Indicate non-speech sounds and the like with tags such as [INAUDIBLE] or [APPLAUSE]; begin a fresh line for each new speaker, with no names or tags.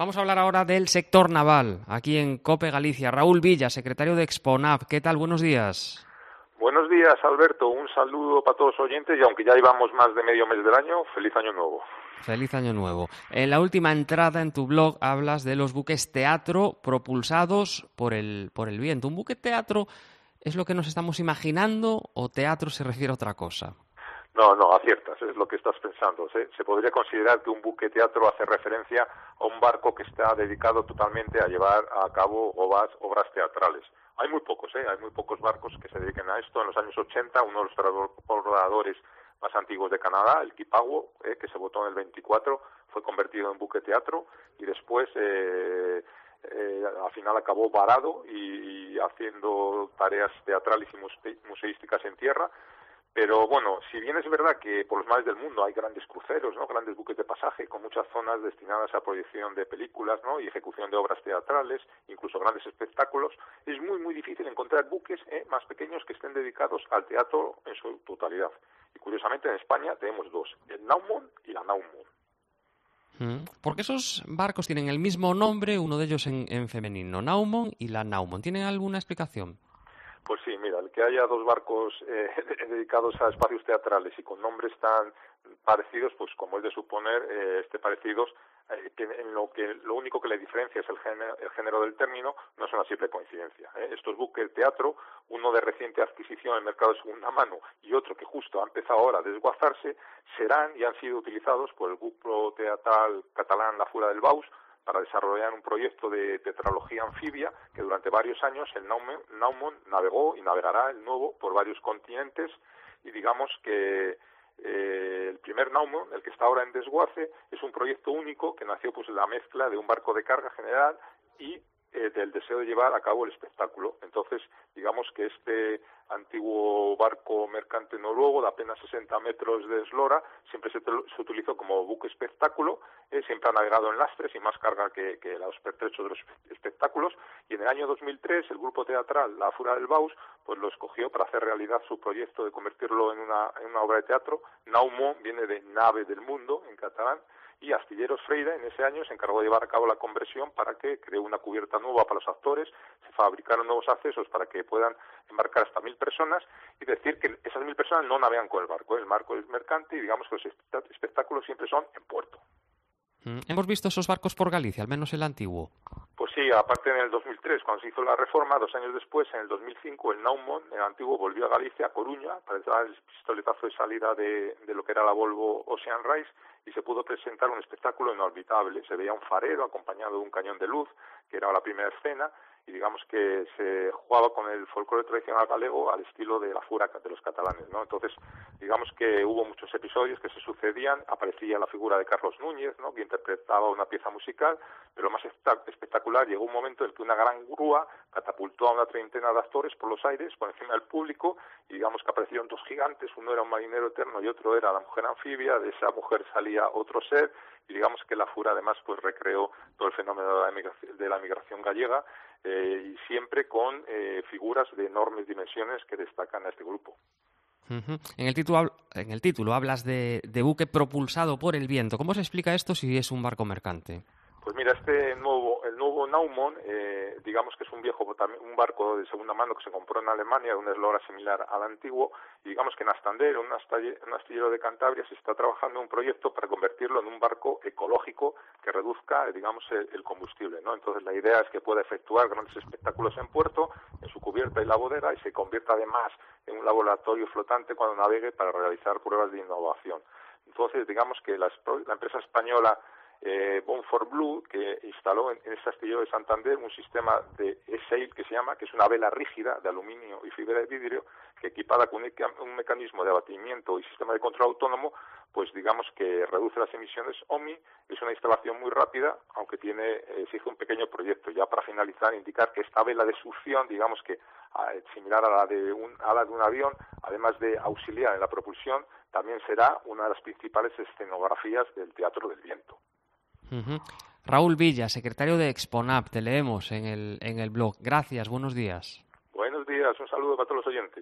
Vamos a hablar ahora del sector naval, aquí en COPE Galicia. Raúl Villa, secretario de Exponab. ¿Qué tal? Buenos días.
Buenos días, Alberto. Un saludo para todos los oyentes y aunque ya llevamos más de medio mes del año, feliz año nuevo.
Feliz año nuevo. En la última entrada en tu blog hablas de los buques teatro propulsados por el, por el viento. ¿Un buque teatro es lo que nos estamos imaginando o teatro se refiere a otra cosa?
No, no, aciertas, es lo que estás pensando. Se, podría considerar que un buque teatro hace referencia a un barco que está dedicado totalmente a llevar a cabo obras, obras teatrales. Hay muy pocos, ¿eh? hay muy pocos barcos que se dediquen a esto. En los años 80, uno de los transbordadores más antiguos de Canadá, el Kipago, ¿eh? que se votó en el 24, fue convertido en buque teatro y después eh, eh, al final acabó varado y, haciendo tareas teatrales y museísticas en tierra pero bueno, si bien es verdad que por los mares del mundo hay grandes cruceros, ¿no? grandes buques de pasaje con muchas zonas destinadas a proyección de películas ¿no? y ejecución de obras teatrales, incluso grandes espectáculos, es muy, muy difícil encontrar buques ¿eh? más pequeños que estén dedicados al teatro en su totalidad. Y curiosamente en España tenemos dos, el Naumon y la Naumon.
Mm. ¿Por qué esos barcos tienen el mismo nombre, uno de ellos en femenino, Naumon y la Naumon? ¿Tienen alguna explicación?
Pues sí, mira, el que haya dos barcos eh, [LAUGHS] dedicados a espacios teatrales y con nombres tan parecidos, pues como es de suponer, eh, este parecidos, eh, que en lo que lo único que le diferencia es el género, el género del término, no es una simple coincidencia. ¿eh? Estos buques teatro, uno de reciente adquisición en el mercado de segunda mano y otro que justo ha empezado ahora a desguazarse, serán y han sido utilizados por el grupo teatral catalán La Fura del Baus para desarrollar un proyecto de tetralogía anfibia que durante varios años el Naumon, navegó y navegará el nuevo por varios continentes y digamos que eh, el primer Naumon, el que está ahora en desguace, es un proyecto único que nació pues en la mezcla de un barco de carga general y eh, del deseo de llevar a cabo el espectáculo. Entonces, digamos que este antiguo barco mercante noruego de apenas 60 metros de eslora siempre se, utilizó como buque espectáculo, eh, siempre ha navegado en lastres y más carga que, los pertrechos de los espectáculos y en el año 2003 el grupo teatral La Fura del Baus pues lo escogió para hacer realidad su proyecto de convertirlo en una, en una obra de teatro. Naumont viene de nave del mundo en catalán y Astilleros Freire en ese año se encargó de llevar a cabo la conversión para que creó una cubierta nueva para los actores, se fabricaron nuevos accesos para que puedan embarcar hasta mil personas y decir que esas mil personas no navegan con el barco, el barco es mercante y digamos que los espectáculos siempre son en puerto.
Mm, hemos visto esos barcos por Galicia, al menos el antiguo.
Sí, aparte en el 2003, cuando se hizo la reforma, dos años después, en el 2005, el Naumont, el antiguo, volvió a Galicia, a Coruña, para dar el pistoletazo de salida de, de lo que era la Volvo Ocean Rise, y se pudo presentar un espectáculo inorbitable. Se veía un farero acompañado de un cañón de luz, que era la primera escena, y digamos que se jugaba con el folclore tradicional galego al estilo de la fura de los catalanes, ¿no? Entonces, digamos que hubo muchos episodios que se sucedían, aparecía la figura de Carlos Núñez, ¿no? que interpretaba una pieza musical, pero lo más espectacular llegó un momento en que una gran grúa catapultó a una treintena de actores por los aires, por encima del público, y digamos que aparecieron dos gigantes, uno era un marinero eterno y otro era la mujer anfibia, de esa mujer salía otro ser, y digamos que la fura además pues recreó todo el fenómeno de la migración, gallega, eh, y siempre con eh, figuras de enormes dimensiones que destacan a este grupo.
En el, título, en el título hablas de, buque propulsado por el viento. ¿Cómo se explica esto si es un barco mercante?
Pues mira, este nuevo, Naumon, eh, digamos que es un viejo, un barco de segunda mano que se compró en Alemania, de una eslora similar al antiguo, y digamos que en Astander, un astillero de Cantabria, se está trabajando un proyecto para convertirlo en un barco ecológico que reduzca, digamos, el, combustible, ¿no? Entonces la idea es que pueda efectuar grandes espectáculos en puerto, en su cubierta y la bodega, y se convierta además en un laboratorio flotante cuando navegue para realizar pruebas de innovación. Entonces, digamos que la empresa española eh, for Blue, que instaló en, este astillero de Santander un sistema de sail que se llama, que es una vela rígida de aluminio y fibra de vidrio, que equipada con un mecanismo de abatimiento y sistema de control autónomo, pues digamos que reduce las emisiones OMI, es una instalación muy rápida, aunque tiene, exige un pequeño proyecto. Ya para finalizar, indicar que esta vela de succión, digamos que similar a la de un, a la de un avión, además de auxiliar en la propulsión, también será una de las principales escenografías del Teatro del Viento.
Raúl Villa, secretario de Exponap, te leemos en el, en el blog. Gracias, buenos días.
Buenos días, un saludo para todos los oyentes.